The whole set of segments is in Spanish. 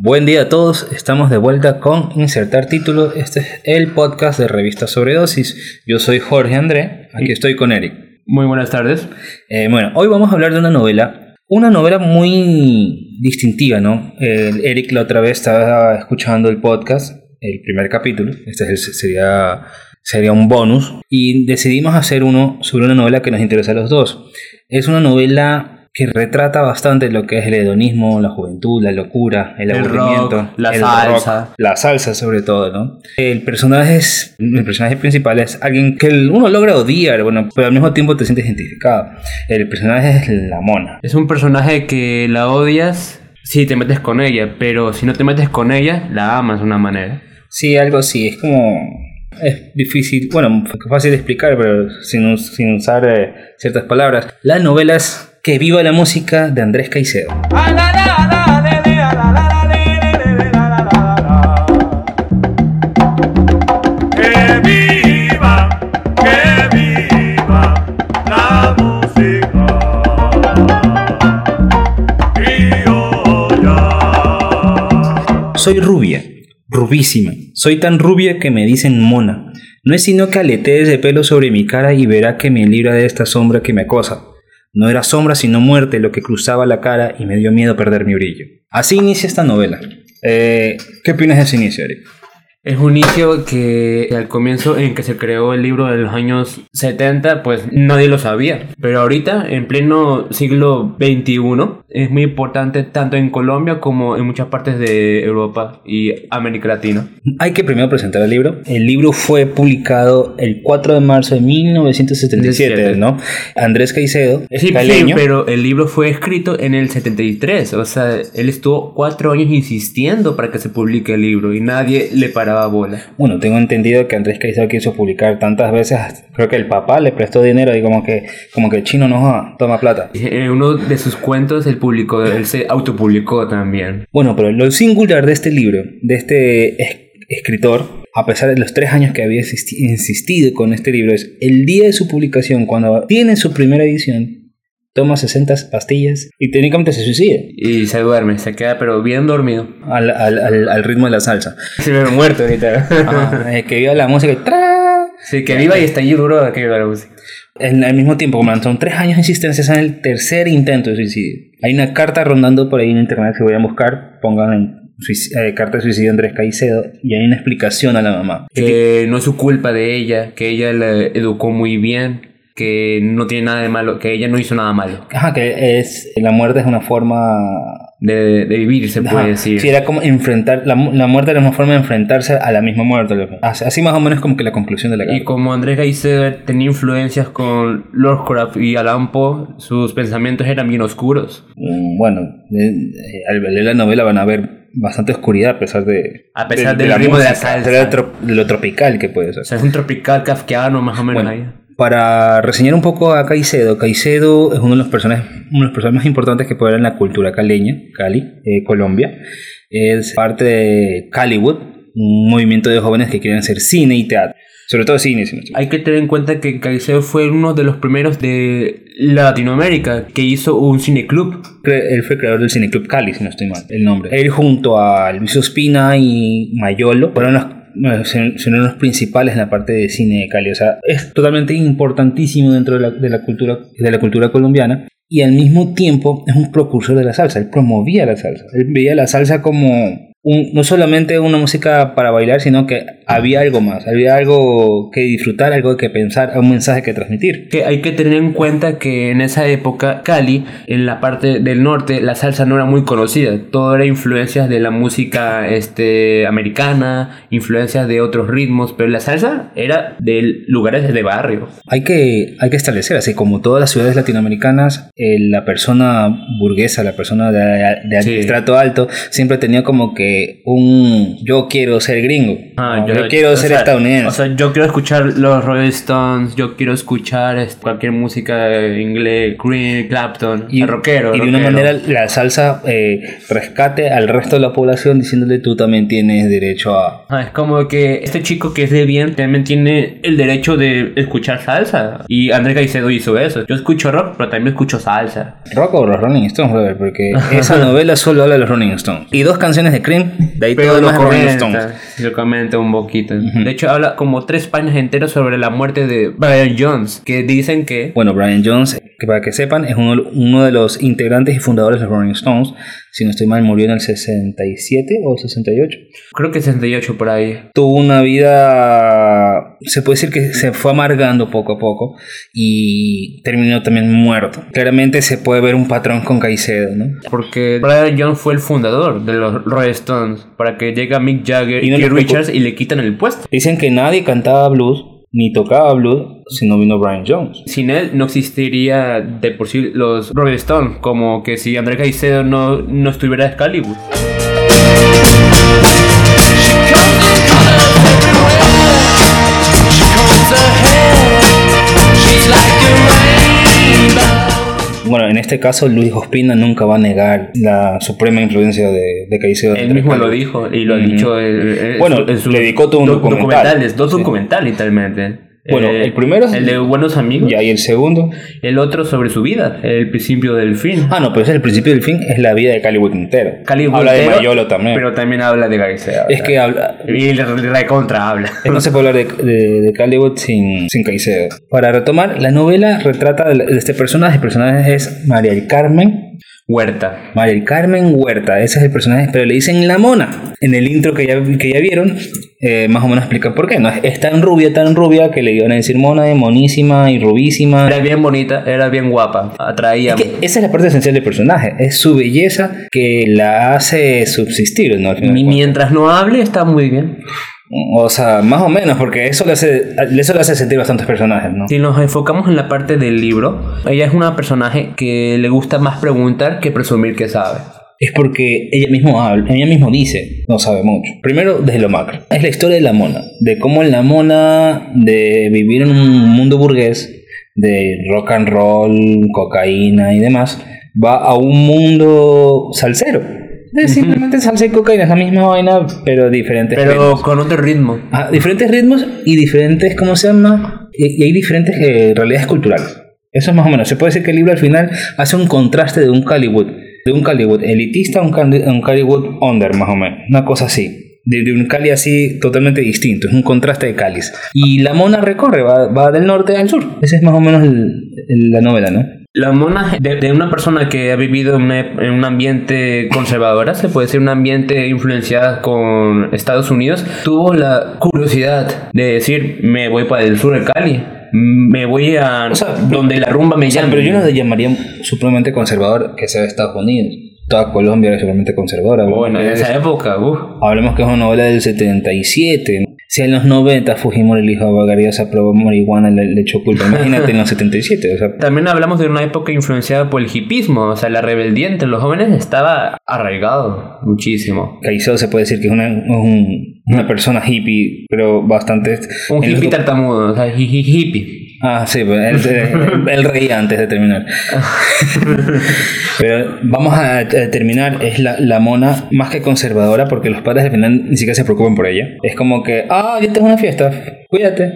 Buen día a todos, estamos de vuelta con Insertar Título. Este es el podcast de Revista Sobredosis. Yo soy Jorge André, aquí estoy con Eric. Muy buenas tardes. Eh, bueno, hoy vamos a hablar de una novela, una novela muy distintiva, ¿no? Eric la otra vez estaba escuchando el podcast, el primer capítulo, este es el- sería, sería un bonus, y decidimos hacer uno sobre una novela que nos interesa a los dos. Es una novela que retrata bastante lo que es el hedonismo, la juventud, la locura, el, El aburrimiento, rock, la el salsa. rock, la salsa sobre todo, ¿no? El personaje es, el personaje principal es alguien que uno logra odiar, bueno, pero al mismo tiempo te sientes identificado. El personaje es la mona. Es un personaje que la odias si te metes con ella, pero si no te metes con ella, la amas de una manera. Sí, algo así, es como... Es difícil, bueno, fácil de explicar, pero sin, sin usar eh, ciertas palabras. La novela es Que viva la música de Andrés Caicedo. Que viva, que viva la música criolla. Soy rubia, rubísima. Soy tan rubia que me dicen mona. No es sino que aletees de pelo sobre mi cara y verá que me libra de esta sombra que me acosa. No era sombra sino muerte lo que cruzaba la cara y me dio miedo perder mi brillo. Así inicia esta novela. Eh, ¿Qué opinas de ese inicio, Eric? Es un inicio que al comienzo en que se creó el libro de los años 70, pues nadie lo sabía. Pero ahorita, en pleno siglo XXI, es muy importante tanto en Colombia como en muchas partes de Europa y América Latina. Hay que primero presentar el libro. El libro fue publicado el 4 de marzo de 1977, 17. ¿no? Andrés Caicedo, Sí, sí, caleño. pero el libro fue escrito en el 73, o sea, él estuvo cuatro años insistiendo para que se publique el libro y nadie le paraba bola. Bueno, tengo entendido que Andrés Caicedo quiso publicar tantas veces, creo que el papá le prestó dinero y como que, como que el chino no joda, toma plata. En uno de sus cuentos él publicó, él se autopublicó también. Bueno, pero lo singular de este libro, de este es- escritor, a pesar de los tres años que había insisti- insistido con este libro, es el día de su publicación, cuando tiene su primera edición, toma 60 pastillas y técnicamente se suicida Y se duerme, se queda pero bien dormido. al, al- al- al ritmo de la salsa. Se ve muerto ahorita. Ajá, eh, que viva la música y ¡tra! Sí, que viva y está allí duro que viva la música. En- al mismo tiempo, como son tres años de insistencia, es el tercer intento de suicidio. Hay una carta rondando por ahí en internet que voy a buscar, pongan en eh, carta de suicidio Andrés Caicedo y hay una explicación a la mamá. Que no es su culpa de ella, que ella la educó muy bien, que no tiene nada de malo, que ella no hizo nada malo. Ajá, que es la muerte es una forma De, de vivir, se puede decir. Sí, era como enfrentar la, la muerte era una forma de enfrentarse a la misma muerte. Así, más o menos como que la conclusión de la Y carta. como Andrés Gaiser tenía influencias con Lovecraft y Allan Poe, sus pensamientos eran bien oscuros. Mm, Bueno, eh, eh, al leer la novela van a ver bastante oscuridad a pesar de A pesar del ritmo de la salsa. de de lo tropical que puede ser. O sea, es un tropical kafkiano más o menos Bueno, ahí. Para reseñar un poco a Caicedo, Caicedo es uno de los personajes, uno de los personajes más importantes que puede haber en la cultura caleña, Cali, eh, Colombia. Es parte de Caliwood, un movimiento de jóvenes que quieren hacer cine y teatro. Sobre todo cine, si no Hay que tener en cuenta que Caicedo fue uno de los primeros de Latinoamérica que hizo un cineclub. Él fue creador del Cineclub Cali, si no estoy mal, el nombre. Él junto a Luis Ospina y Mayolo fueron los, bueno, son los principales en la parte de cine de Cali. O sea, es totalmente importantísimo dentro de la, de la cultura, de la cultura colombiana. Y al mismo tiempo es un precursor de la salsa. Él promovía la salsa. Él veía la salsa como un- no solamente una música para bailar, sino que había algo más. Había algo que disfrutar, algo que pensar, un mensaje que transmitir. Que hay que tener en cuenta que en esa época Cali, en la parte del norte, la salsa no era muy conocida. Todo era influencias de la música este, americana, influencias de otros ritmos, pero la salsa era de lugares de barrio. Hay que, hay que establecer, así como todas las ciudades latinoamericanas, eh, la persona burguesa, la persona de, de Sí. estrato alto, siempre tenía como que un yo quiero ser gringo. Ah, yo, quiero o ser sea, estadounidense. O sea, yo quiero escuchar los Rolling Stones, yo quiero escuchar este, cualquier música inglés, Green, Clapton, y, rockero. y de una manera la salsa eh, rescate al resto de la población diciéndole tú también tienes derecho a... Ah, es como que este chico que es de bien también tiene el derecho de escuchar salsa. Y Andrés Caicedo hizo eso. Yo escucho rock, pero también escucho salsa. Rock o los Rolling Stones, brother, porque esa novela solo habla de los Rolling Stones. Y dos canciones de Cream, de ahí todo Pero lo comenta, Stones. lo comenta un poquito. De hecho, habla como tres páginas enteras sobre la muerte de Brian Jones, que dicen que Bueno, Brian Jones, que para que sepan, es uno, uno de los integrantes y fundadores de los Rolling Stones. Si no estoy mal, murió en el 67 o 68. creo que 68 por ahí. Tuvo una vida, se puede decir que se fue amargando poco a poco y terminó también muerto. Claramente se puede ver un patrón con Caicedo, ¿no? Porque Brian Jones fue el fundador de los Rolling Stones. Para que llega Mick Jagger Y no. Richards y le quitan el puesto. Dicen que nadie cantaba blues ni tocaba blues si no vino Brian Jones. Sin él no existiría de por sí los Rolling Stones. Como que si Andrés Caicedo no, no estuviera Excalibur. Bueno, en este caso Luis Ospina nunca va a negar la suprema influencia de, de Caicedo. Él mismo lo dijo y lo ha dicho en, en Bueno, su- en su le dedicó todo un do- documental. documentales, dos Sí. documentales literalmente. Bueno, el primero es- el de Buenos Amigos, Y ahí el segundo. el otro sobre su vida, el principio del fin. Ah, no, pero ese es el principio del fin, es la vida de Cali entero. Cali habla de Mayolo también. Pero también habla de Caicedo. es que habla, Y la, la contra habla. no se puede hablar de, de, de Caliwood sin, sin Caicedo. Para retomar, la novela retrata de, de este personaje. El personaje es María del Carmen. Huerta. María del Carmen Huerta, ese es el personaje, pero le dicen la mona. En el intro que ya, que ya vieron, eh, más o menos explica por qué. ¿no? Es tan rubia, tan rubia, que le iban a decir mona, monísima y rubísima. Era bien bonita, era bien guapa, atraía. Es que esa es la parte esencial del personaje, es su belleza que la hace subsistir, ¿no? Mientras no hable, está muy bien. O sea, más o menos, porque eso le hace, eso le hace sentir bastantes personajes, ¿no? Si nos enfocamos en la parte del libro, ella es una personaje que le gusta más preguntar que presumir que sabe. Es porque ella mismo habla, ella mismo dice, no sabe mucho. Primero, desde lo macro. Es la historia de la mona, de cómo la mona de vivir en un mundo burgués, de rock and roll, cocaína y demás, va a un mundo salsero. Es simplemente salsa y cocaína, es la misma vaina, pero diferentes Pero ritmos. con otro ritmo. Ah, diferentes ritmos y diferentes, ¿cómo se llama? Y, y hay diferentes eh, realidades culturales. Eso es más o menos. Se puede decir que el libro al final hace un contraste de un Caliwood, de un Caliwood elitista a un, un Caliwood under, más o menos. Una cosa así. De, un Cali así totalmente distinto. Es un contraste de Calis. Y la mona recorre, va, va del norte al sur. Esa es más o menos la novela, ¿no? La mona de, una persona que ha vivido en un ambiente conservadora, se puede decir un ambiente influenciado con Estados Unidos, tuvo la curiosidad de decir, me voy para el sur de Cali, me voy a O sea, donde la rumba me llame. pero yo no le llamaría supremamente conservador que sea de Estados Unidos. Toda Colombia era supremamente conservadora. Bueno, en esa época, uff. Hablemos que es una novela del 77. Si en los 90 Fujimori el hijo de Bagariosa probó marihuana le, le echó culpa, imagínate en los 77. O sea, También hablamos de una época influenciada por el hipismo, o sea, la rebeldía entre los jóvenes estaba arraigado muchísimo. Caicedo se puede decir que es una, un- una persona hippie, pero bastante... Un hippie tartamudo, o sea, hi- hi- hippie. Ah, sí, pues, él, él- él reía antes de terminar. Pero vamos a, terminar. Es la, la mona más que conservadora porque los padres al final ni siquiera se preocupan por ella. Es como que, ah, ya tengo una fiesta, cuídate.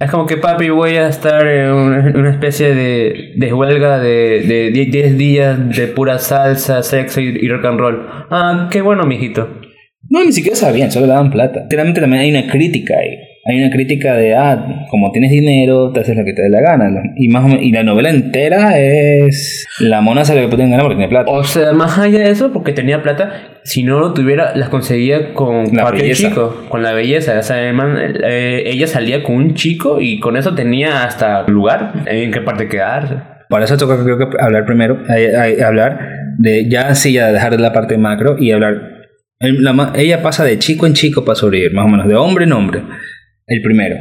Es como que papi voy a estar en una, especie de, de huelga de, de 10 10 días de pura salsa, sexo y, y rock and roll. Ah, qué bueno, mijito. No, ni siquiera sabían, solo le daban plata. Realmente también hay una crítica ahí. Hay una crítica de, ah, como tienes dinero, te haces lo que te dé la gana. Y, más o menos- y la novela entera es... La mona sabe lo que puede ganar porque tiene plata. O sea, más allá de eso, porque tenía plata, si no lo tuviera, las conseguía con La cualquier belleza. chico, con la belleza. O sea, además, eh, ella salía con un chico y con eso tenía hasta lugar en qué parte quedarse. Para eso toca creo que hablar primero, eh, eh, hablar de ya sí, ya dejar de la parte macro y hablar. el- la ma- ella pasa de chico en chico para sobrevivir, más o menos, de hombre en hombre. El primero,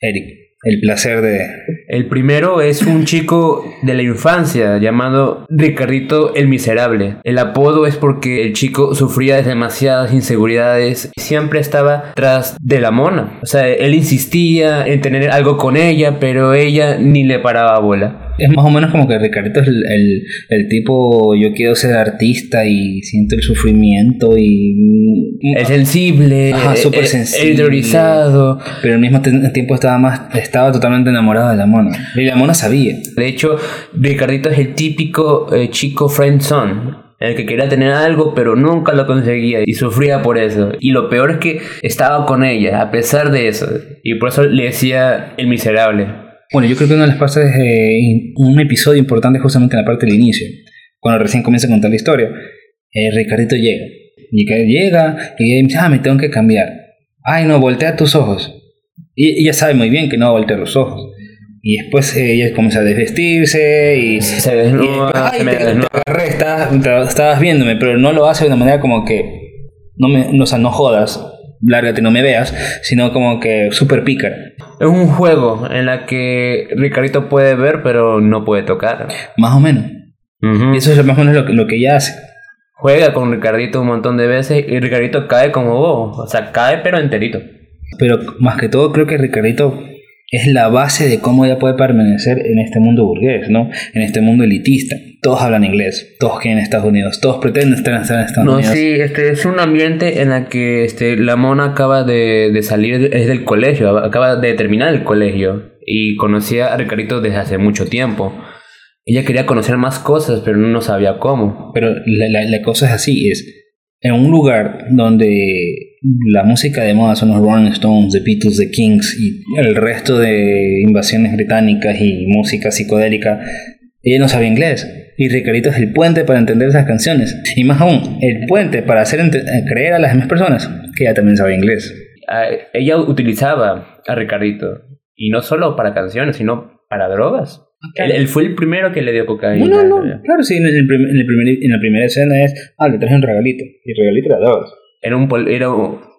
Eric. el placer de... El primero es un chico de la infancia llamado Ricardito el Miserable. El apodo es porque el chico sufría de demasiadas inseguridades y siempre estaba tras de la mona. O sea, él insistía en tener algo con ella, pero ella ni le paraba bola. Es más o menos como que Ricardito es el, el- el tipo, yo quiero ser artista y siento el sufrimiento y... Es sensible, Ajá, eh, súper eh, sensible. interiorizado. Pero al mismo tiempo estaba más estaba totalmente enamorado de la mona. Y la mona sabía. De hecho, Ricardito es el típico eh, chico friendzone. El que quería tener algo pero nunca lo conseguía y sufría por eso. Y lo peor es que estaba con ella a pesar de eso. Y por eso le decía el miserable. Bueno, yo creo que una de las partes, un episodio importante es justamente en la parte del inicio, cuando recién comienza a contar la historia. Eh, Ricardito llega, y que llega y dice, ah, me tengo que cambiar. Ay, no, voltea tus ojos. Y ella sabe muy bien que no va a voltear los ojos. Y después eh, ella comienza a desvestirse y... Se y desnuda, después, "Ay, me te- te agarré, estabas, estabas viéndome, pero no lo hace de una manera como que... No me, no, o sea, no jodas, lárgate, no me veas, sino como que súper pícara. Es un juego en la que Ricardito puede ver pero no puede tocar. Más o menos. Y eso es más o menos lo que, lo que ella hace. Juega con Ricardito un montón de veces y Ricardito cae como vos. O sea, cae pero enterito. Pero más que todo creo que Ricardito es la base de cómo ella puede permanecer en este mundo burgués, ¿no? En este mundo elitista. Todos hablan inglés, todos quieren Estados Unidos, todos pretenden estar en Estados No, Unidos. sí, este es un ambiente en el que este, la mona acaba de, de salir es del colegio, acaba de terminar el colegio y conocía a Ricardito desde hace mucho tiempo. Ella quería conocer más cosas, pero no sabía cómo. Pero la, la- la cosa es así, es en un lugar donde la música de moda son los Rolling Stones, The Beatles, The Kings y el resto de invasiones británicas y música psicodélica, ella no sabía inglés. Y Ricardito es el puente para entender esas canciones. Y más aún, el puente para hacer eh, creer a las demás personas que ella también sabe inglés. Ah, Ella utilizaba a Ricardito, y no solo para canciones, sino para drogas. Él, él fue el primero que le dio cocaína. No, no, no. Claro, sí, en, el prim- en, el primer- en la primera escena es, ah, le traje un regalito. Y el regalito era drogas. Era, un era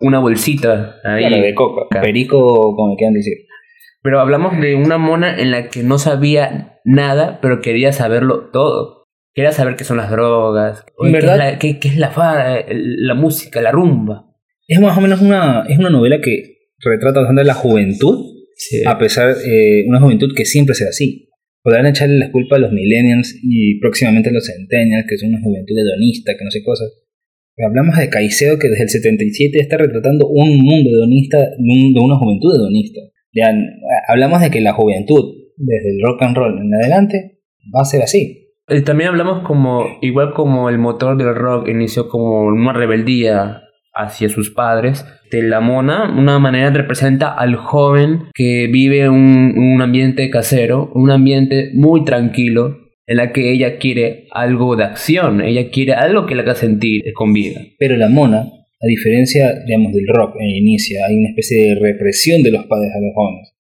una bolsita ahí. Claro, de coca. Ca- Perico, como quieran decir. Pero hablamos de una mona en la que no sabía nada, pero quería saberlo todo. Quería saber qué son las drogas, ¿En qué, es la, qué- qué es la, la música, la rumba. Es más o menos una, es una novela que retrata bastante la juventud, a pesar de una juventud que siempre será así. Podrán echarle la culpa a los millennials y próximamente a los centennials, que son una juventud hedonista, que no sé cosas. Pero hablamos de Caicedo, que desde el 77 está retratando un mundo hedonista, de una juventud hedonista. Hablamos de que la juventud, desde el rock and roll en adelante, va a ser así. También hablamos como, igual como el motor del rock inició como una rebeldía hacia sus padres, de la mona, una manera representa al joven que vive un, un ambiente casero, un ambiente muy tranquilo, en la que ella quiere algo de acción, ella quiere algo que la haga sentir con vida. Pero la mona, a diferencia, digamos, del rock en el inicio, hay una especie de represión de los padres a los jóvenes.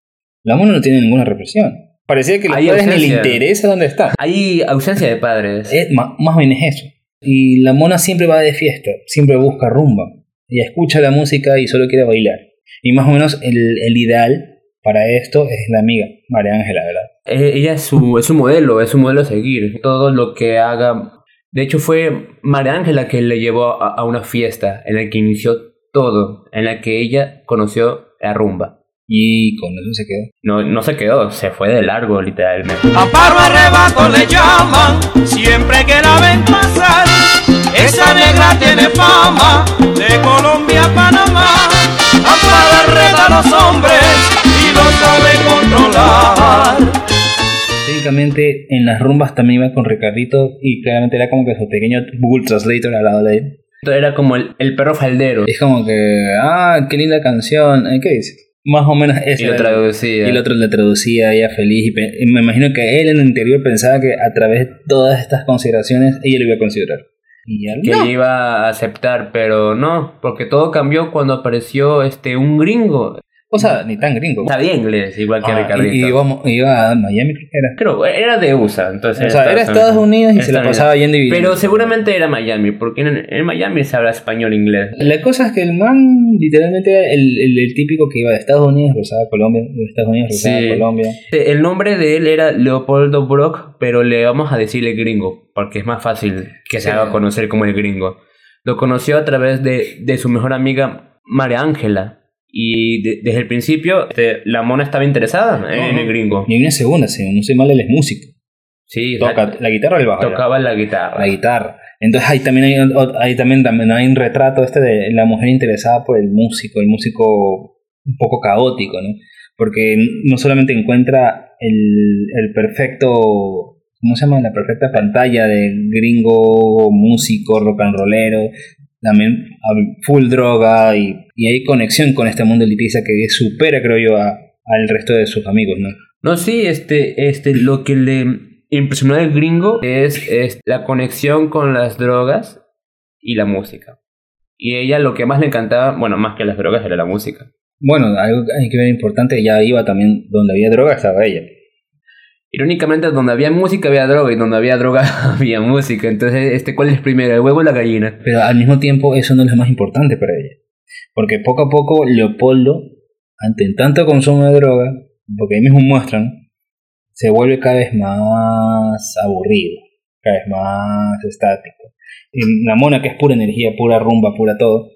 La mona no tiene ninguna represión. Parecía que los Hay padres ni le ausencia. interesa dónde está. Hay ausencia de padres. Es, ma- más bien es eso. Y la mona siempre va de fiesta, siempre busca rumba. Ella escucha la música y solo quiere bailar. Y más o menos el, el ideal para esto es la amiga, María Ángela, ¿verdad? Eh, Ella es su, es su modelo, es su modelo a seguir. Todo lo que haga. De hecho, fue María Ángela que le llevó a, a una fiesta en la que inició todo, en la que ella conoció la rumba. Y con eso se quedó. No, no se quedó, se fue de largo, literalmente. Amparo arrebato le llaman, siempre que la ven pasar. Esa negra tiene fama, de Colombia a Panamá. Amparo reta a los hombres y los sabe controlar. Técnicamente en las rumbas también iba con Ricardito y claramente era como que su pequeño Google Translator al lado de él. Era como el, el perro faldero. Es como que, ah, qué linda canción, eh, ¿qué dices? Más o menos eso. Y lo traducía. Y el otro le traducía ella feliz y, y me imagino que él en el interior pensaba que a través de todas estas consideraciones ella lo iba a considerar. Y ya que no. le iba a aceptar, pero no, porque todo cambió cuando apareció este un gringo. O sea, ni tan gringo. Sabía inglés, igual que Ah, Ricardito. y, y íbamos- iba a Miami, era. Creo, era de USA, entonces. O sea, era Estados Unidos y se la Estados pasaba yendo y. Pero seguramente era Miami, porque en, en Miami se habla español inglés. La cosa es que el man literalmente era el, el, el típico que iba de Estados Unidos, cruzaba Colombia, de Estados Unidos, cruzaba Sí. Colombia. El nombre de él era Leopoldo Brock, pero le vamos a decirle gringo, porque es más fácil que se Sí. haga conocer como el gringo. Lo conoció a través de, de su mejor amiga María Ángela. Y de- desde el principio, este, la mona estaba interesada en No, el gringo. Y hay una segunda, no soy mal, él es músico. Sí, Toca la guitarra o el bajo. tocaba la guitarra. La guitarra. Entonces ahí también hay, ahí también, también hay un retrato este de la mujer interesada por el músico, el músico un poco caótico, ¿no? Porque no solamente encuentra el, el perfecto, ¿cómo se llama? La perfecta pantalla de gringo, músico, rock and rollero, también full droga y, y hay conexión con este mundo elitista que supera, creo yo, a- al resto de sus amigos, ¿no? No, sí, este, este, lo que le impresionó al gringo es, es la conexión con las drogas y la música. Y ella lo que más le encantaba, bueno, más que las drogas, era la música. Bueno, algo hay que ver importante, ella iba también, donde había droga estaba ella. Irónicamente, donde había música había droga y donde había droga había música. Entonces, este, ¿cuál es primero, el huevo o la gallina? Pero al mismo tiempo eso no es lo más importante para ella. Porque poco a poco Leopoldo, ante tanto consumo de droga, porque ahí mismo muestran, se vuelve cada vez más aburrido, cada vez más estático. Y la mona que es pura energía, pura rumba, pura todo,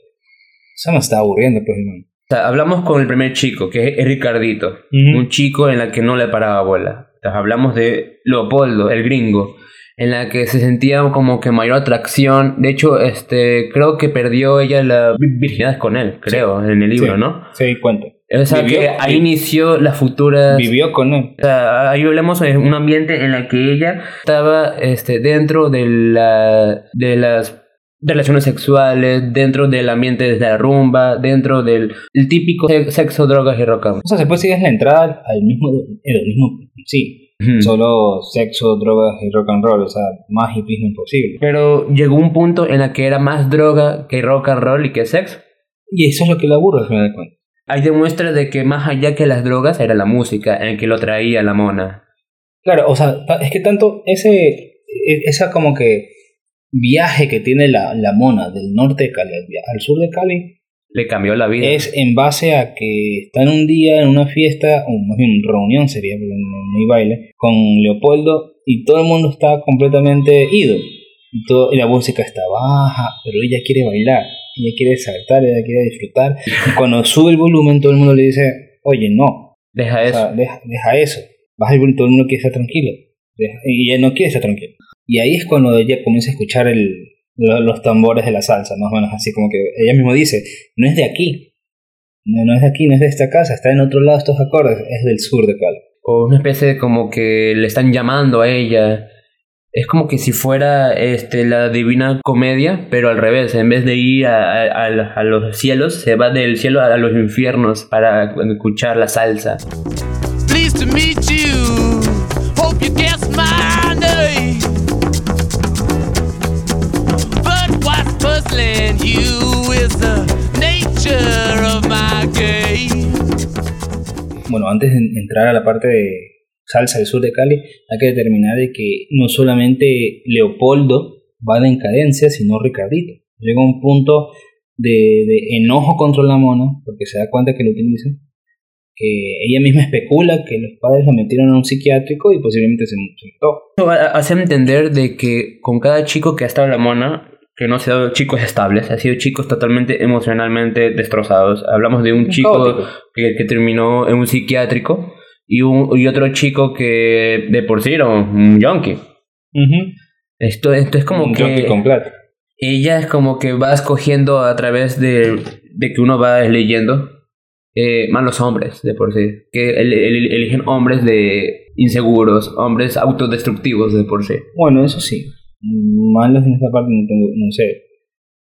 eso me está aburriendo, pues, hermano. O sea, hablamos con el primer chico, que es Ricardito. Un chico en la que no le paraba bola. Hablamos de Leopoldo, el gringo, en la que se sentía como que mayor atracción. De hecho, este, creo que perdió ella la vi- virginidad con él, creo, en el libro, Sí. ¿no? Di cuenta. O sea, Vivió- que ahí inició las futuras... Vivió con él. O sea, ahí hablamos de un ambiente en el que ella estaba este, dentro de, la, de las relaciones sexuales, dentro del ambiente de la rumba, dentro del el típico se- sexo, drogas y rock and roll. O sea, se puede decir es la entrada al mismo hedonismo, sí. Solo sexo, drogas y rock and roll, o sea, más hipismo imposible. Pero llegó un punto en el que era más droga que rock and roll y que sexo. Y eso es lo que la aburre al final de cuentas. Ahí demuestra de que más allá que las drogas era la música en que lo traía la mona. Claro, o sea, es que tanto ese, e- esa como que viaje que tiene la, la mona del norte de Cali al, sur de Cali Le cambió la vida. es en base a que están un día en una fiesta, o más bien reunión sería, porque no, no hay baile, con Leopoldo y todo el mundo está completamente ido. Y, todo, y la música está baja, pero ella quiere bailar, ella quiere saltar, ella quiere disfrutar. Y cuando sube el volumen, todo el mundo le dice, oye, no, Deja o eso. sea, deja, deja eso. Baja el volumen, todo el mundo quiere estar tranquilo. Deja- y ella no quiere estar tranquila. Y ahí es cuando ella comienza a escuchar el, lo- los tambores de la salsa, más o menos así como que ella mismo dice, no es de aquí. No, no es de aquí, no es de esta casa, está en otro lado estos acordes, es del sur de Cali. o una especie de como que le están llamando a ella. Es como que si fuera este, la divina comedia, pero al revés, en vez de ir a, a- a- los cielos, se va del cielo a los infiernos para escuchar la salsa. Pleased to puzzling you is the nature of my game. Bueno, antes de entrar a la parte de salsa del sur de Cali, hay que determinar de que no solamente Leopoldo va de encadencia, sino Ricardito. Llega un punto de, de enojo contra la mona, porque se da cuenta que lo utiliza, que ella misma especula que los padres la metieron a un psiquiátrico y posiblemente se, mató. Hace entender de que con cada chico que ha estado en la mona, que no ha sido chicos estables, ha sido chicos totalmente emocionalmente destrozados. Hablamos de un chico que, que terminó en un psiquiátrico y, un, y otro chico que de por sí era un junkie. Esto, esto es como Un que con plata. ella es como que va escogiendo a través de, de que uno va leyendo eh, malos hombres de por sí. Que el- el- eligen hombres de inseguros, hombres autodestructivos de por sí. Bueno, eso sí. Malos en esta parte no tengo, no sé.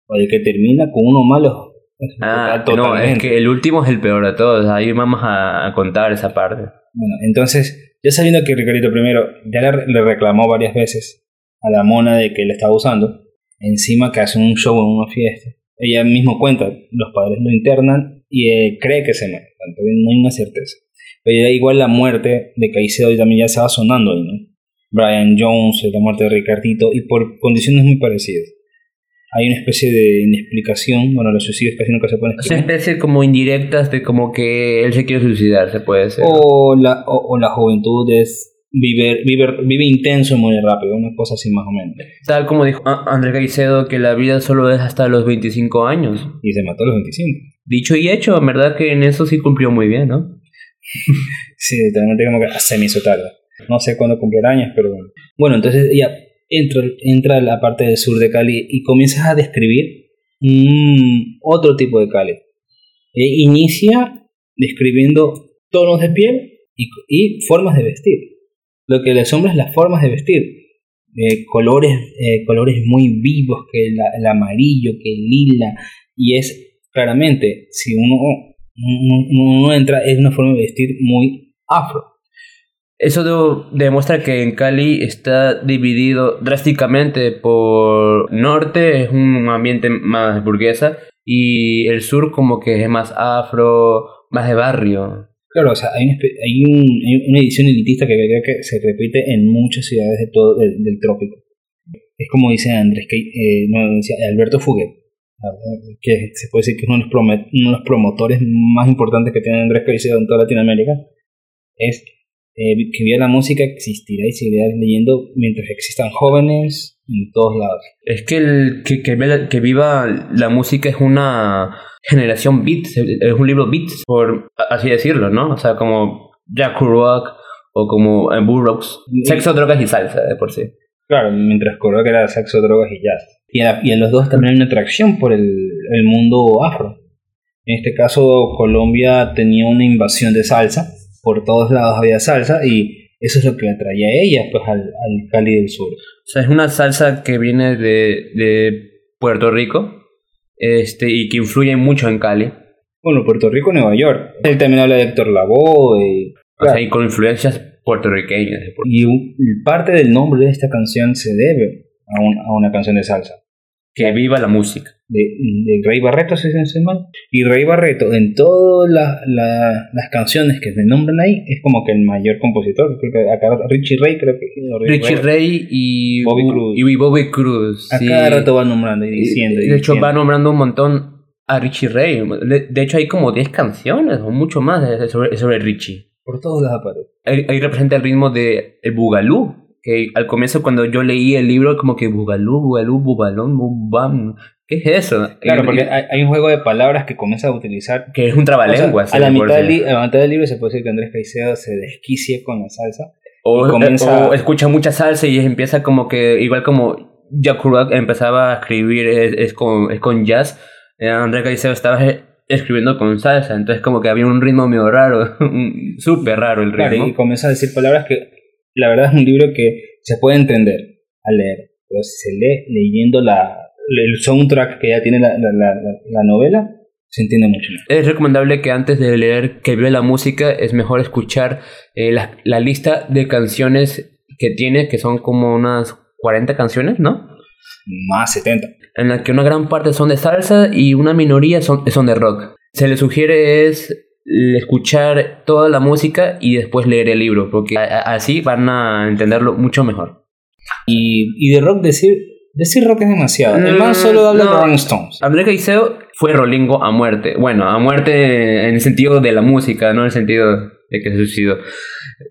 O de que termina con uno malo. Ah, no, es que el último es el peor de todos. Ahí vamos a, a contar esa parte. Bueno, entonces, ya sabiendo que Ricardito primero ya le, le reclamó varias veces a la mona de que la estaba usando, encima que hacen un show en una fiesta, ella mismo cuenta, los padres lo internan y eh, cree que se muere, todavía no hay una certeza. Pero igual la muerte de Caicedo también ya se va sonando ahí, ¿no? Brian Jones, la muerte de Ricardito, y por condiciones muy parecidas. Hay una especie de inexplicación, bueno, los suicidios casi nunca se pueden Es una explicar. especie como indirectas de como que él se quiere suicidar, se puede ser. O la, o, o la juventud es vive, vive, vive intenso y muere rápido, una cosa así más o menos. Tal como dijo A- André Caicedo, que la vida solo es hasta los 25 años. Y se mató a los 25. Dicho y hecho, en verdad que en eso sí cumplió muy bien, ¿no? Sí, literalmente como que se me hizo tarde. No sé cuándo cumplir años, pero bueno. Bueno, entonces ya entra, entra la parte del sur de Cali y comienzas a describir mm, otro tipo de Cali. E inicia describiendo tonos de piel y, formas de vestir. Lo que le asombra es las formas de vestir. Eh, colores, eh, colores muy vivos, que el amarillo, que el lila, y es claramente, si uno, uno, uno entra, es una forma de vestir muy afro. Eso de- demuestra que en Cali está dividido drásticamente por norte, es un ambiente más burguesa, y el sur como que es más afro, más de barrio. Claro, o sea, hay un- hay una edición elitista que creo que se repite en muchas ciudades de todo del, trópico. Es como dice Andrés, que, eh, no, decía Alberto Fuguet, que se puede decir que es uno de, los prome- uno de los promotores más importantes que tiene Andrés Caicedo en toda Latinoamérica, es eh, que viva la música existirá y seguirá leyendo mientras existan jóvenes en todos lados. Es que, el, que, que, viva la música es una generación beats, es un libro beats, por así decirlo, ¿no? O sea, como Jack Kerouac o como Burroughs, sexo, drogas y salsa, de por sí. Claro, mientras que era sexo, drogas y jazz. Y a, y a los dos también hay una atracción por el, el mundo afro. En este caso, Colombia tenía una invasión de salsa. Por todos lados había salsa y eso es lo que atraía a ella pues, al, al Cali del Sur. O sea, es una salsa que viene de, de Puerto Rico este, y que influye mucho en Cali. Bueno, Puerto Rico, Nueva York. Él también habla de Héctor Lavoe. y- O sea, y con influencias puertorriqueñas. Y un- parte del nombre de esta canción se debe a, un- a una canción de salsa. Que viva la música. De, de Rey Barreto, si no estoy mal. Y Rey Barreto, en todas la- la- las canciones que se nombran ahí, es como que el mayor compositor. Creo que acá Richie Ray, creo que. Richie Ray y Bobby Cruz. Y Bobby Cruz. A sí. cada rato va nombrando y diciendo. y de hecho, diciendo. va nombrando un montón a Richie Ray. De, hecho, hay como 10 canciones o mucho más sobre, sobre Richie. Por todos lados aparece. Ahí, ahí representa el ritmo de el bugalú. Que al comienzo, cuando yo leí el libro, como que bugalú, bugalú, bubalón, bubam. ¿Qué es eso? Claro, porque hay, hay un juego de palabras que comienza a utilizar. Que es un O sea, trabalenguas. a, la mitad del, a la mitad del libro se puede decir que Andrés Caicedo se desquicia con la salsa. O, y comienza- o escucha mucha salsa y empieza como que, igual como Jack Kerouac empezaba a escribir, es, es con, es con jazz, eh, André Caicedo estaba eh, escribiendo con salsa, entonces como que había un ritmo medio raro, súper raro el Claro, ritmo. y comienza a decir palabras que la verdad es un libro que se puede entender al leer, pero si se lee leyendo la, el soundtrack que ya tiene la, la, la, la novela, se entiende mucho más. Es recomendable que antes de leer que vea la música es mejor escuchar eh, la, la lista de canciones que tiene, que son como unas 40 canciones, ¿no? Más 70. en la que una gran parte son de salsa y una minoría son, son de rock. Se le sugiere es escuchar toda la música y después leer el libro, porque a- a- así van a entenderlo mucho mejor. Y, y de rock decir, decir rock es demasiado. El Mm, man solo habla no. de Rolling Stones. André Caicedo fue rolingo a muerte. Bueno, a muerte en el sentido de la música, no en el sentido de que se suicidó.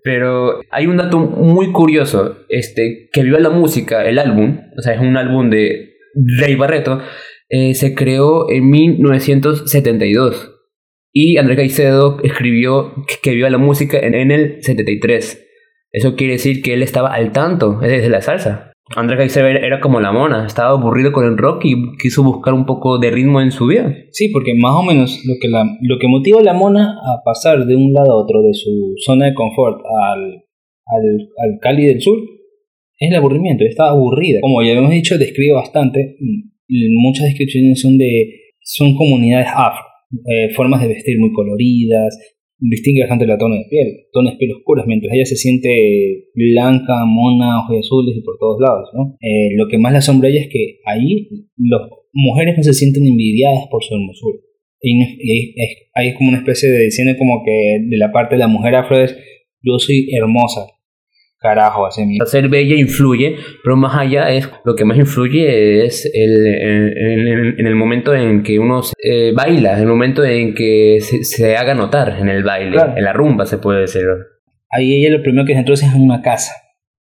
Pero hay un dato muy curioso, este, que Viva la Música, el álbum, o sea, es un álbum de Rey Barreto, eh, se creó en 1972. Y André Caicedo escribió que, Viva la Música en, en el 73. Eso quiere decir que él estaba al tanto desde la salsa. André Caicedo era, como la mona, estaba aburrido con el rock y quiso buscar un poco de ritmo en su vida. Sí, porque más o menos lo que, la, lo que motiva a la mona a pasar de un lado a otro, de su zona de confort al, al, al Cali del Sur, es el aburrimiento. Está aburrida. Como ya hemos dicho, describe bastante. Muchas descripciones son de son comunidades afro, eh, formas de vestir muy coloridas, distingue bastante la tono de piel, tonos de piel oscuras, mientras ella se siente blanca, mona, ojos azules y por todos lados, ¿no? Eh, lo que más le asombra ella es que ahí las mujeres no se sienten envidiadas por su hermosura. Y, y es- hay como una especie de diciendo como que de la parte de la mujer afro es yo soy hermosa. Carajo, así mismo. Ser bella influye, pero más allá es lo que más influye es el, en, en- en el momento en que uno eh, baila, en el momento en que se, se haga notar en el baile, Claro. en la rumba se puede decir. Ahí ella lo primero que se introduce es en una casa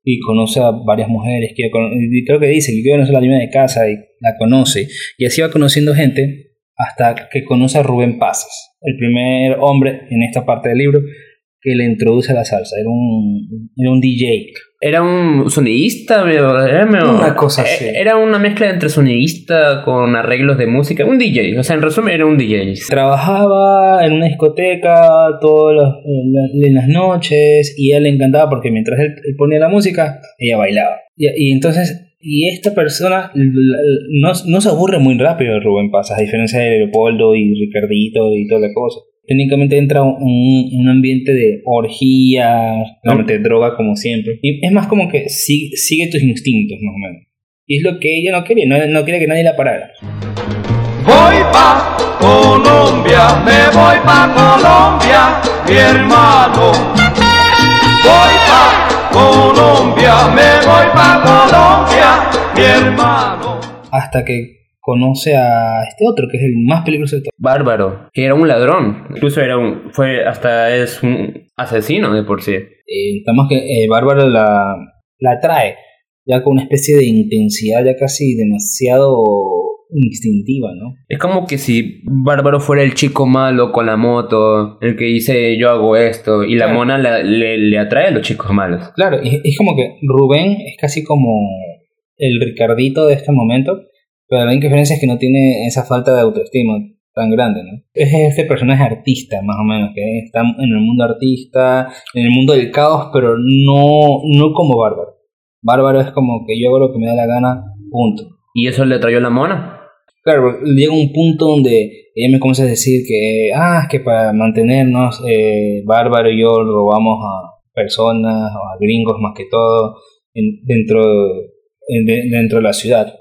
y conoce a varias mujeres. Cono- y creo que dice que quiere conocer a la dueña de casa y la conoce. Y así va conociendo gente hasta que conoce a Rubén Pases, el primer hombre en esta parte del libro que le introduce a la salsa. Era un, era un DJ. Era un sonidista, era, Una cosa así. eh, Era una mezcla entre sonidista con arreglos de música, un DJ, o sea, en resumen era un DJ. Trabajaba en una discoteca todas las, en las noches y a él le encantaba porque mientras él, él ponía la música, ella bailaba. Y, y entonces, y esta persona no, no se aburre muy rápido Rubén Pasas, a diferencia de Leopoldo y Ricardito y toda la cosa. Técnicamente entra un, un- ambiente de orgía, de droga como siempre. Y es más como que sigue, sigue tus instintos, más o menos. Y es lo que ella no quería, no, no quería que nadie la parara. Voy pa Colombia, me voy pa Colombia, mi hermano. Voy pa Colombia, me voy pa Colombia, mi hermano. hasta que conoce a este otro, que es el más peligroso de todos. Bárbaro, que era un ladrón, incluso era un, fue hasta es un asesino de por sí. Eh, estamos que eh, Bárbaro la, la atrae, ya con una especie de intensidad ya casi demasiado instintiva, ¿no? Es como que si Bárbaro fuera el chico malo con la moto, el que dice yo hago esto, y la mona la- le, le atrae a los chicos malos. Claro, es, es como que Rubén es casi como el Ricardito de este momento, pero la única diferencia es que no tiene esa falta de autoestima tan grande, ¿no? Es este personaje artista, más o menos, que está en el mundo artista, en el mundo del caos, pero no, no como Bárbaro. Bárbaro es como que yo hago lo que me da la gana, punto. ¿Y eso le atrayó a la mona? Claro, llega un punto donde ella me comienza a decir que, ah, es que para mantenernos, eh, Bárbaro y yo robamos a personas, o a gringos más que todo, en- dentro, en- de- dentro de la ciudad.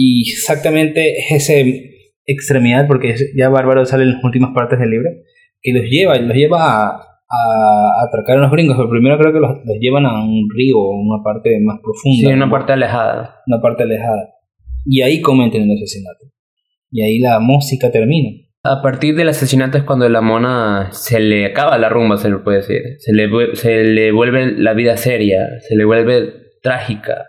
Y exactamente es esa extremidad, porque ya Bárbaro sale en las últimas partes del libro, que los lleva, los lleva a, a atracar a los gringos, pero primero creo que los, los llevan a un río, una parte más profunda. Sí, una parte alejada. una parte alejada. Y ahí cometen el asesinato. Y ahí la música termina. A partir del asesinato es cuando la mona se le acaba la rumba, se le puede decir. Se le, se le vuelve la vida seria, se le vuelve trágica.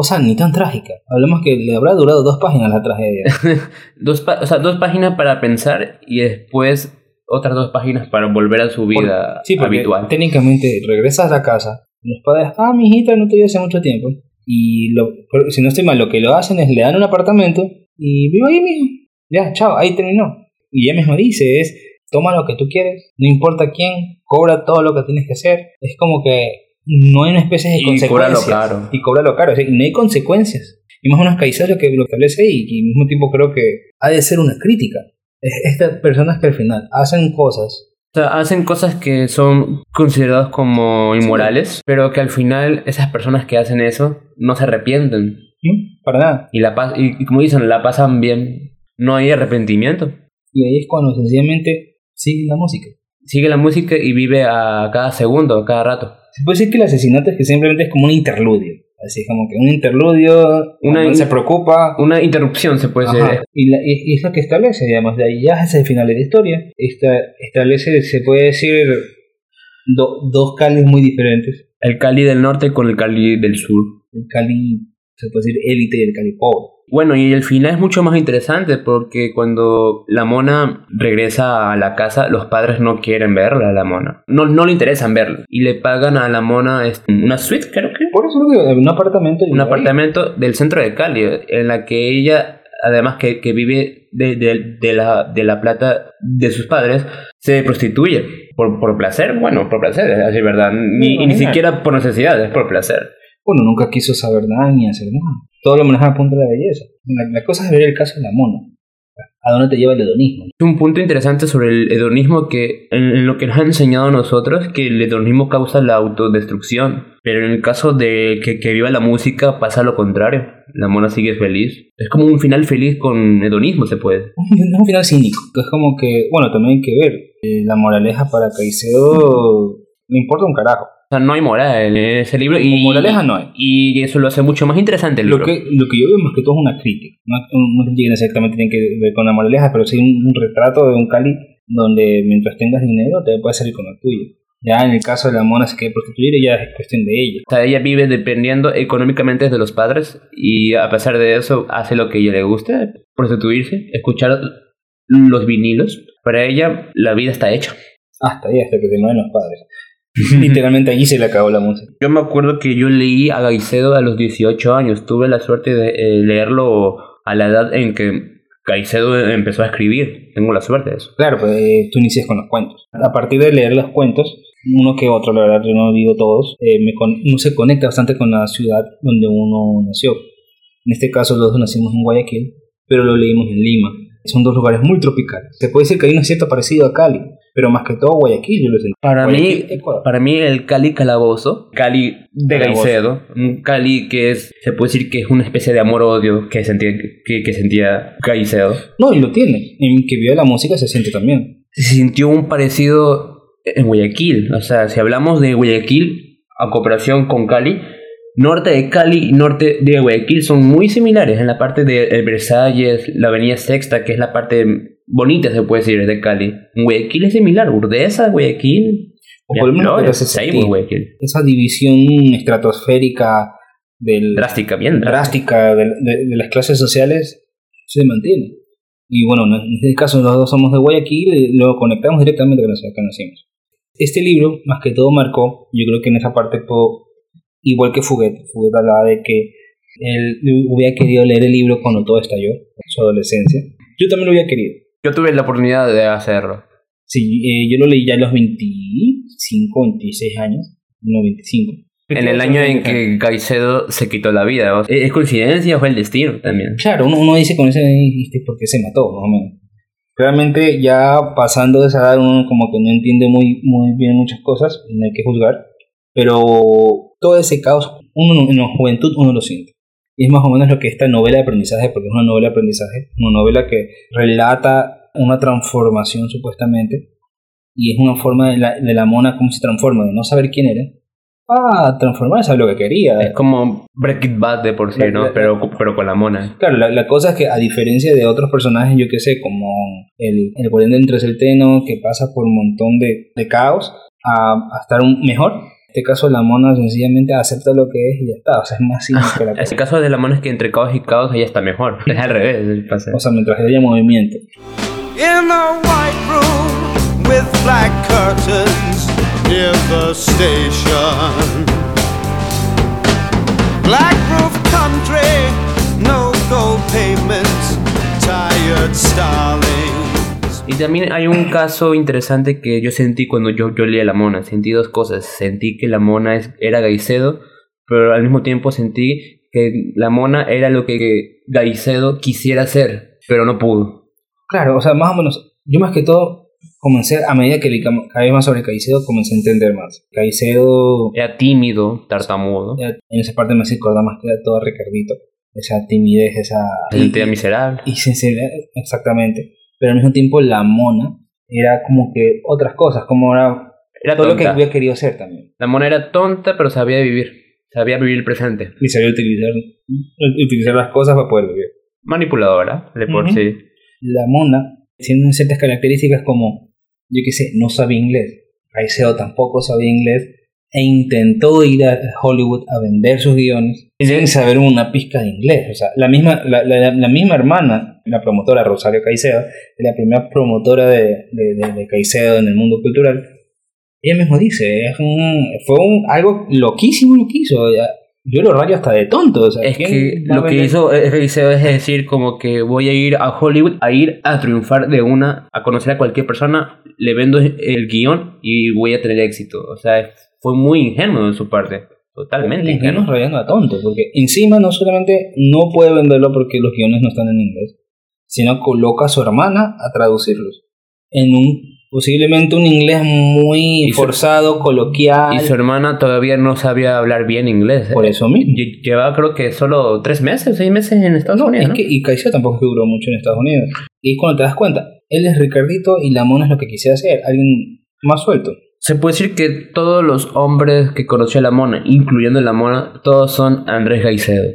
O sea, ni tan trágica. Hablamos que le habrá durado dos páginas la tragedia. Dos, o sea, dos páginas para pensar y después otras dos páginas para volver a su vida sí, porque habitual. técnicamente regresas a la casa. Los padres, ah, mi hijita no te vi hace mucho tiempo. Y lo, si no estoy mal, lo que lo hacen es le dan un apartamento y vive ahí mismo. Ya, chao, ahí terminó. Y ella misma dice, es, toma lo que tú quieres, no importa quién, cobra todo lo que tienes que hacer. Es como que no hay una especie de Y consecuencias. cóbralo caro. y cobrarlo caro. o sea, y no hay consecuencias. Y más o menos Caicedo lo que lo establece y al mismo tiempo creo que ha de ser una crítica. Es estas personas que al final hacen cosas. O sea, hacen cosas que son consideradas como inmorales, pero que al final esas personas que hacen eso no se arrepienten. ¿no? Para nada. Y, la y, y como dicen, la pasan bien. No hay arrepentimiento. Y ahí es cuando sencillamente sigue la música. Sigue la música y vive a cada segundo, a cada rato. Se puede decir que el asesinato es que simplemente es como un interludio. Así es como que un interludio, Una in- se preocupa. Una interrupción se puede decir. Y, la- y- y es lo que establece, digamos, de ahí ya es el final de la historia. Esta, establece, se puede decir, do- dos Calis muy diferentes. El Cali del norte con el Cali del sur. El Cali, se puede decir, élite y el Cali pobre. Bueno, y el final es mucho más interesante porque cuando la mona regresa a la casa, los padres no quieren verla a la mona. No, no le interesan verla. Y le pagan a la mona este, una suite, creo que. Por eso lo digo, un apartamento. Un apartamento del centro de Cali, en la que ella, además que, que vive de, de- de la, de la plata de sus padres, se prostituye. Por, por placer, bueno, por placer, es así, ¿verdad? Ni, y ni siquiera por necesidad, es por placer. Bueno, nunca quiso saber nada ni hacer nada. Todo lo maneja a punta de la belleza. La, la cosa es ver el caso de la mona. a dónde te lleva el hedonismo. Un punto interesante sobre el hedonismo que en, lo que nos han enseñado a nosotros que el hedonismo causa la autodestrucción, pero en el caso de que, que viva la música pasa lo contrario. La mona sigue feliz. Es como un final feliz con hedonismo, se puede. Es un final cínico, que es como que, bueno, también hay que ver, eh, la moraleja para Caicedo me importa un carajo. O sea, no hay moral en ese libro y Moraleja no hay. Y eso lo hace mucho más interesante el Lo libro. que, lo que yo veo más que todo es una crítica. No, no crítica exactamente tiene que ver con la moraleja, pero sí un, un retrato de un Cali donde mientras tengas dinero te puedes salir con lo tuyo. Ya en el caso de la mona se quiere prostituir y ya es cuestión de ella. O sea, ella vive dependiendo económicamente de los padres y a pesar de eso hace lo que a ella le gusta, prostituirse, escuchar los vinilos. Para ella la vida está hecha. Hasta ahí, hasta que se mueren los padres. Literalmente allí se le acabó la música. Yo me acuerdo que yo leí a Gaicedo a los 18 años. Tuve la suerte de eh, leerlo a la edad en que Gaicedo empezó a escribir. Tengo la suerte de eso. Claro, pues eh, tú inicias con los cuentos. A partir de leer los cuentos, uno que otro, la verdad, yo no digo todos, eh, me con- uno se conecta bastante con la ciudad donde uno nació. En este caso, los dos nacimos en Guayaquil, pero lo leímos en Lima. Son dos lugares muy tropicales. Se puede decir que hay un cierto parecido a Cali, pero más que todo Guayaquil, yo lo sentí. Para mí, Ecuador. para mí el Cali calabozo, Cali de Calabozo. Gaicedo, un Cali que es, se puede decir que es una especie de amor-odio que sentía, que, que sentía Gaicedo. No, y lo tiene. En que vive la música se siente también. se sintió un parecido en Guayaquil. O sea, si hablamos de Guayaquil a cooperación con Cali, norte de Cali y norte de Guayaquil son muy similares en la parte de el Versalles, la Avenida Sexta, que es la parte bonita, se puede decir, de Cali. Guayaquil es similar, Urdesa, Guayaquil. O por parece Seibo. Guayaquil. Esa división estratosférica del, Drástica, bien drástica. drástica de, de- de las clases sociales se mantiene. Y bueno, en este caso los dos somos de Guayaquil y lo conectamos directamente con la ciudad que nacimos. Este libro, más que todo, marcó, yo creo que en esa parte, puedo- igual que Fuguet, Fuguet hablaba de que él hubiera querido leer el libro cuando todo estalló, su adolescencia. Yo también lo hubiera querido. Yo tuve la oportunidad de hacerlo. Sí, eh, yo lo leí ya a los 25, 26 años, no 25. En el año en que Caicedo se quitó la vida. ¿o? ¿Es coincidencia o fue el destino también? Claro, uno, uno dice con ese ¿viste por qué se mató, más o menos. Realmente ya pasando de esa edad uno como que no entiende muy, muy bien muchas cosas, no hay que juzgar, pero todo ese caos, uno en la juventud uno lo siente. Y es más o menos lo que esta novela de aprendizaje, porque es una novela de aprendizaje, una novela que relata una transformación supuestamente, y es una forma de la, de la mona cómo se transforma, de no saber quién era, a transformarse, saber lo que quería. Es como Breaking Bad de por sí, La- ¿no? la- Pero, pero con la mona. Claro, la, la cosa es que a diferencia de otros personajes, yo que sé, como el, el Entrecelteno, que pasa por un montón de, de caos, a, a estar un, mejor, este caso la mona sencillamente acepta lo que es y ya está, o sea, es más simple que la El cosa. caso de la mona es que entre caos y caos ella está mejor. Es al revés. el pase. O sea, mientras haya movimiento. in a white room with black curtains near the station. Black roof country, no gold payments, tired starlings. Y también hay un caso interesante que yo sentí cuando yo, yo leí a la mona. Sentí dos cosas. Sentí que la mona es- era Gaicedo, pero al mismo tiempo sentí que la mona era lo que Gaicedo quisiera ser, pero no pudo. Claro, o sea, más o menos, yo más que todo comencé, a medida que leí cada vez más sobre Caicedo, comencé a entender más. Caicedo, Era tímido, tartamudo, en esa parte me hace acordar más que todo a Ricardito. Esa timidez, esa... sentía miserable. y sinceridad, exactamente. Pero al mismo tiempo la mona era como que otras cosas, como era Era todo lo que hubiera querido ser también. La mona era tonta, pero sabía vivir. Sabía vivir el presente. Y sabía utilizar, utilizar las cosas para poder vivir. Manipuladora, de por sí. La mona tiene ciertas características como, yo qué sé, no sabía inglés. Caicedo tampoco sabía inglés e intentó ir a Hollywood a vender sus guiones sin saber una pizca de inglés. O sea, la misma, la, la- la misma hermana, la promotora Rosario Caicedo, la primera promotora de, de, de- de Caicedo en el mundo cultural, ella mismo dice, es un, fue un, algo loquísimo lo que hizo. ya. Yo lo rayo hasta de tonto. O sea, Es ¿quién que lo que hizo Gaicedo es decir como que voy a ir a Hollywood a ir a triunfar de una, a conocer a cualquier persona, le vendo el guion y voy a tener éxito. O sea, fue muy ingenuo de su parte. Totalmente ingenuo. rayando a tonto, porque encima no solamente no puede venderlo porque los guiones no están en inglés, sino coloca a su hermana a traducirlos. En un posiblemente un inglés muy su- forzado, coloquial. Y su hermana todavía no sabía hablar bien inglés. ¿eh? Por eso mismo. Lle- Llevaba creo que solo tres meses, seis meses en Estados No, Unidos. es ¿no? que, y Caicedo tampoco duró mucho en Estados Unidos. Y es cuando te das cuenta, él es Ricardito y la mona es lo que quisiera hacer, alguien más suelto. Se puede decir que todos los hombres que conoció a la mona, incluyendo la mona, todos son Andrés Gaicedo.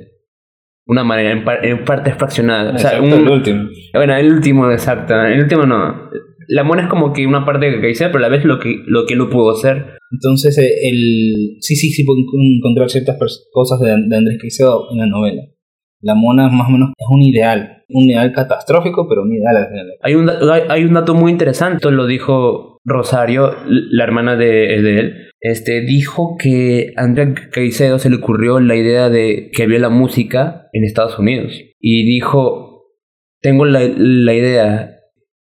Una manera, en, par- en partes fraccionadas. O sea, un- el último. bueno, el último, exacto. El último no. La mona es como que una parte de Gaicedo, pero a la vez lo que, lo que no pudo hacer. Entonces, eh, el, sí, sí, sí puedo encontrar ciertas cosas de, de Andrés Caicedo en la novela. La mona más o menos es un ideal, un ideal catastrófico, pero un ideal al final. Hay un, hay, hay un dato muy interesante, esto lo dijo Rosario, la hermana de, él. Este, dijo que a Andrea Caicedo se le ocurrió la idea de que vio la música en Estados Unidos. Y dijo, tengo la, la idea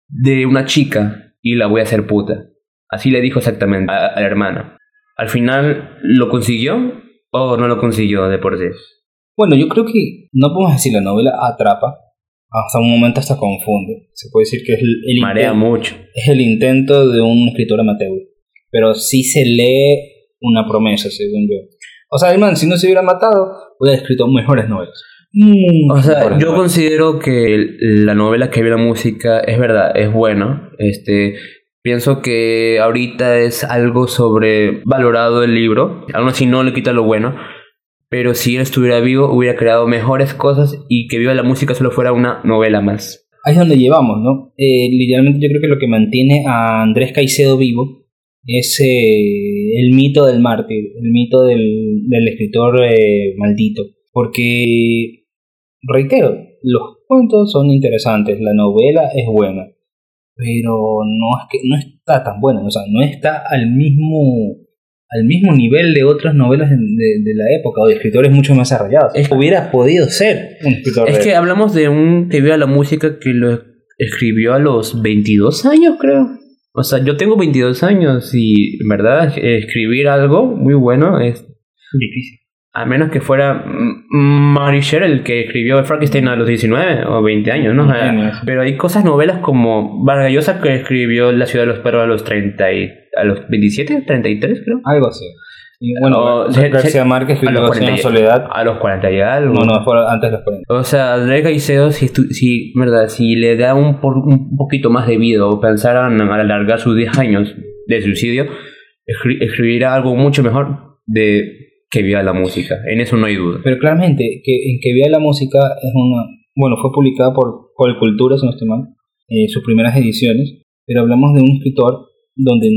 de una chica y la voy a hacer puta. Así le dijo exactamente a, a la hermana. Al final, ¿lo consiguió o no lo consiguió de por sí? Bueno, yo creo que no podemos decir la novela atrapa, hasta un momento hasta confunde. Se puede decir que es el, el Marea inten- mucho. es el intento de un escritor amateur. Pero sí se lee una promesa, según yo. O sea, el man, si no se hubiera matado, hubiera escrito mejores novelas. Mm, O sea, yo novelas. considero que la novela que vio la música es verdad, es bueno. Este, pienso que ahorita es algo sobrevalorado el libro. Aún así no le quita lo bueno. Pero si él estuviera vivo, hubiera creado mejores cosas y que Viva la Música solo fuera una novela más. Ahí es donde llevamos, ¿no? Eh, literalmente yo creo que lo que mantiene a Andrés Caicedo vivo es eh, el mito del mártir, el mito del, del escritor eh, maldito. Porque, reitero, los cuentos son interesantes, la novela es buena, pero no es que no está tan buena, o sea, no está al mismo al mismo nivel de otras novelas de, de- de la época o de escritores mucho más desarrollados. Es- Hubiera podido ser un escritor Es de- que hablamos de un que Viva la Música que lo escribió a los 22 años, creo. O sea, yo tengo 22 años y, en verdad, escribir algo muy bueno es difícil. A menos que fuera Mary Shelley el que escribió Frankenstein a los 19 o 20 años, ¿no? Pero hay cosas novelas como Vargas Llosa que escribió La ciudad de los perros a los 30 y, a los 27, 33 creo. Algo así. Y bueno, O- Gar- se- García Márquez a los escribió Cien 40 años y- de soledad. A los 40 y algo. No, no, fue antes de los 40. O sea, Andrés Caicedo, si, si, verdad, si le da un, por- un poquito más de vida o pensaran en alargar sus 10 años de suicidio, escri- escribirá algo mucho mejor de que viva la música. En eso no hay duda. Pero claramente, que, en que vea la música es una. Bueno, fue publicada por Colcultura, si no estoy mal, eh, sus primeras ediciones. Pero hablamos de un escritor donde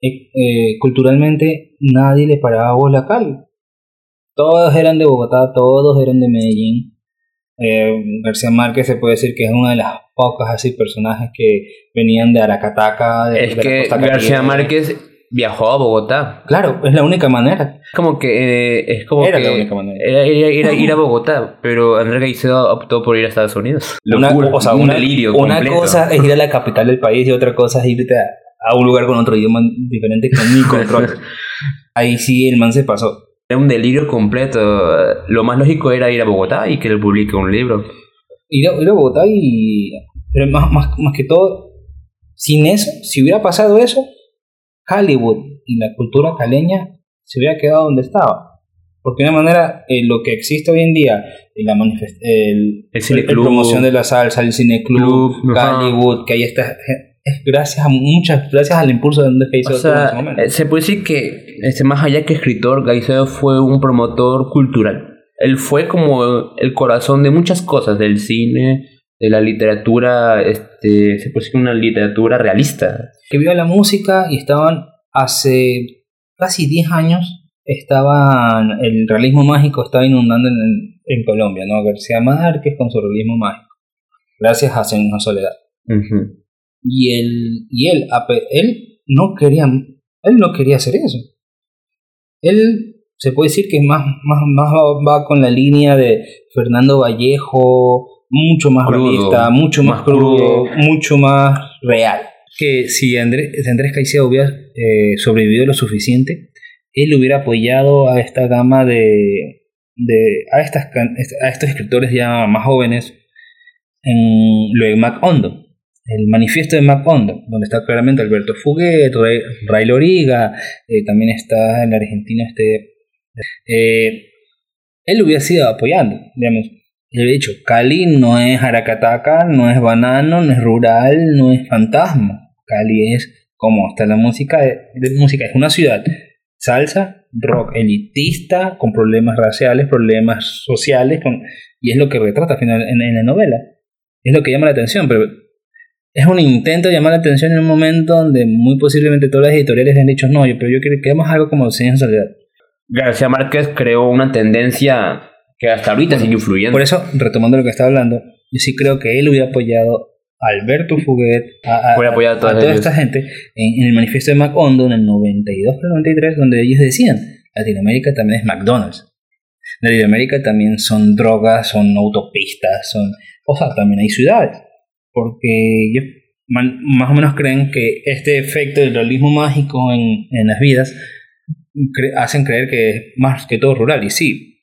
eh, eh, culturalmente nadie le paraba bola a Cali. Todos eran de Bogotá, todos eran de Medellín. Eh, García Márquez se puede decir que es una de las pocas así personajes que venían de Aracataca, de, Es de la que costa García. Márquez viajó a Bogotá. Claro, es la única manera. Es como que eh, es como Era que la única manera. era ir, a- ir a- ir a Bogotá, pero Andrés Caicedo optó por ir a Estados Unidos. Una, Locura, o sea, un una, delirio una completo. cosa es ir a la capital del país y otra cosa es irte a, a un lugar con otro idioma diferente que ni control. Ahí sí el man se pasó. Era un delirio completo. Lo más lógico era ir a Bogotá y que él publique un libro. Ir a, ir a Bogotá y... Pero más, más, más que todo, sin eso, si hubiera pasado eso, Hollywood y la cultura caleña se hubiera quedado donde estaba. Porque de una manera, eh, lo que existe hoy en día, la el, El cine el- club. promoción de la salsa, el cine club, Club. Hollywood, que ahí está, es gracias a muchas, gracias al impulso de Andrés O tuvo en ese sea, momento. eh, se puede decir que este, más allá que escritor, Caicedo fue un promotor cultural. Él fue como el corazón de muchas cosas, del cine, de la literatura, este, se puede decir una literatura realista. que vio la música y estaban hace casi 10 años estaban el realismo mágico estaba inundando en, en Colombia, ¿no? García Márquez con su realismo mágico. Gracias a de soledad. Y él y él ape- él no quería él no quería hacer eso. Él se puede decir que más más más va, va con la línea de Fernando Vallejo, mucho más Crudo, realista, mucho más, más crudo, crudo. mucho más real. Que si Andrés, si Andrés Caicedo hubiera eh, sobrevivido lo suficiente, él hubiera apoyado a esta gama de, de a, estas, can- a estos escritores ya más jóvenes en lo de Mac Hondo, el manifiesto de Mac Hondo, donde está claramente Alberto Fuguet, Ray, Ray Loriga, eh, también está el argentino este. Eh, él hubiera sido apoyando, digamos. Yo he dicho, Cali no es Aracataca, no es banano, no es rural, no es fantasma. Cali es como está la música de, música, es una ciudad salsa, rock elitista, con problemas raciales, problemas sociales, con, y es lo que retrata al final en, la novela. Es lo que llama la atención, pero es un intento de llamar la atención en un momento donde muy posiblemente todas las editoriales han dicho no, pero yo quiero que hagamos algo como Señor en Soledad. García Márquez creó una tendencia que hasta ahorita sigue influyendo. Por eso, retomando lo que estaba hablando, yo sí creo que él hubiera apoyado a Alberto Fuguet, a, a, toda esta gente en, el manifiesto de Macondo en el 92 93, donde ellos decían, Latinoamérica también es McDonald's. Latinoamérica también son drogas, son autopistas, son... O sea, también hay ciudades. Porque ellos más o menos creen que este efecto del realismo mágico en, en las vidas hacen creer que es más que todo rural. Y sí,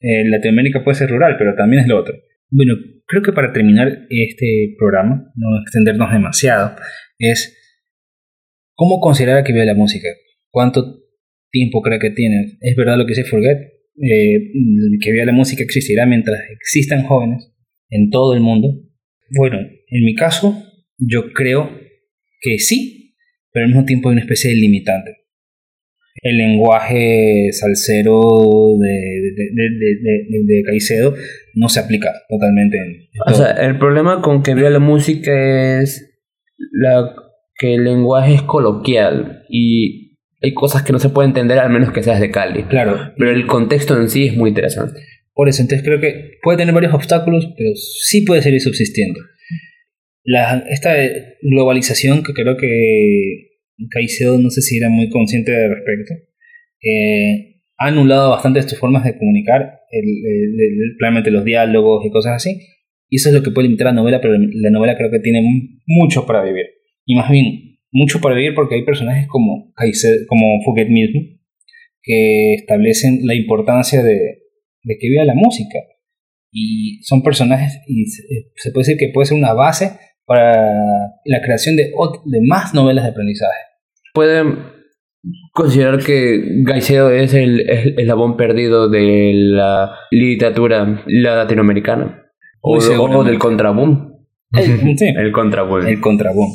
eh, Latinoamérica puede ser rural, pero también es lo otro. Bueno, creo que para terminar este programa, no extendernos demasiado, es cómo considerar que vive la música. ¿Cuánto tiempo cree que tiene? ¿Es verdad lo que dice Forget? Eh, que vive la música existirá mientras existan jóvenes en todo el mundo. Bueno, en mi caso, yo creo que sí, pero al mismo tiempo hay una especie de limitante el lenguaje salsero de, de, Caicedo no se aplica totalmente. En, o sea, el problema con que vea la música es la, que el lenguaje es coloquial y hay cosas que no se puede entender al menos que seas de Cali. Claro. Pero el contexto en sí es muy interesante. Por eso, entonces creo que puede tener varios obstáculos, pero sí puede seguir subsistiendo. La, esta globalización que creo que Caicedo no sé si era muy consciente de respecto. Eh, ha anulado bastante tus formas de comunicar, el, los diálogos y cosas así. Y eso es lo que puede limitar la novela, pero la novela creo que tiene mucho para vivir. Y más bien, mucho para vivir porque hay personajes como, Caicedo, como Fouquet mismo, que establecen la importancia de, de que viva la música. Y son personajes, y se puede decir que puede ser una base para la creación de, de más novelas de aprendizaje. Pueden considerar que Gaicedo es el, el eslabón perdido de la literatura latinoamericana. O, del contraboom. El contraboom. El contraboom.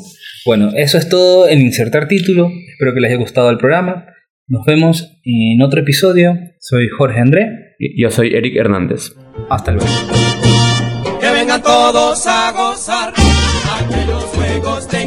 Bueno, eso es todo en insertar título. Espero que les haya gustado el programa. Nos vemos en otro episodio. Soy Jorge André. Yo soy Eric Hernández. Hasta luego. Que vengan todos a gozar aquellos juegos de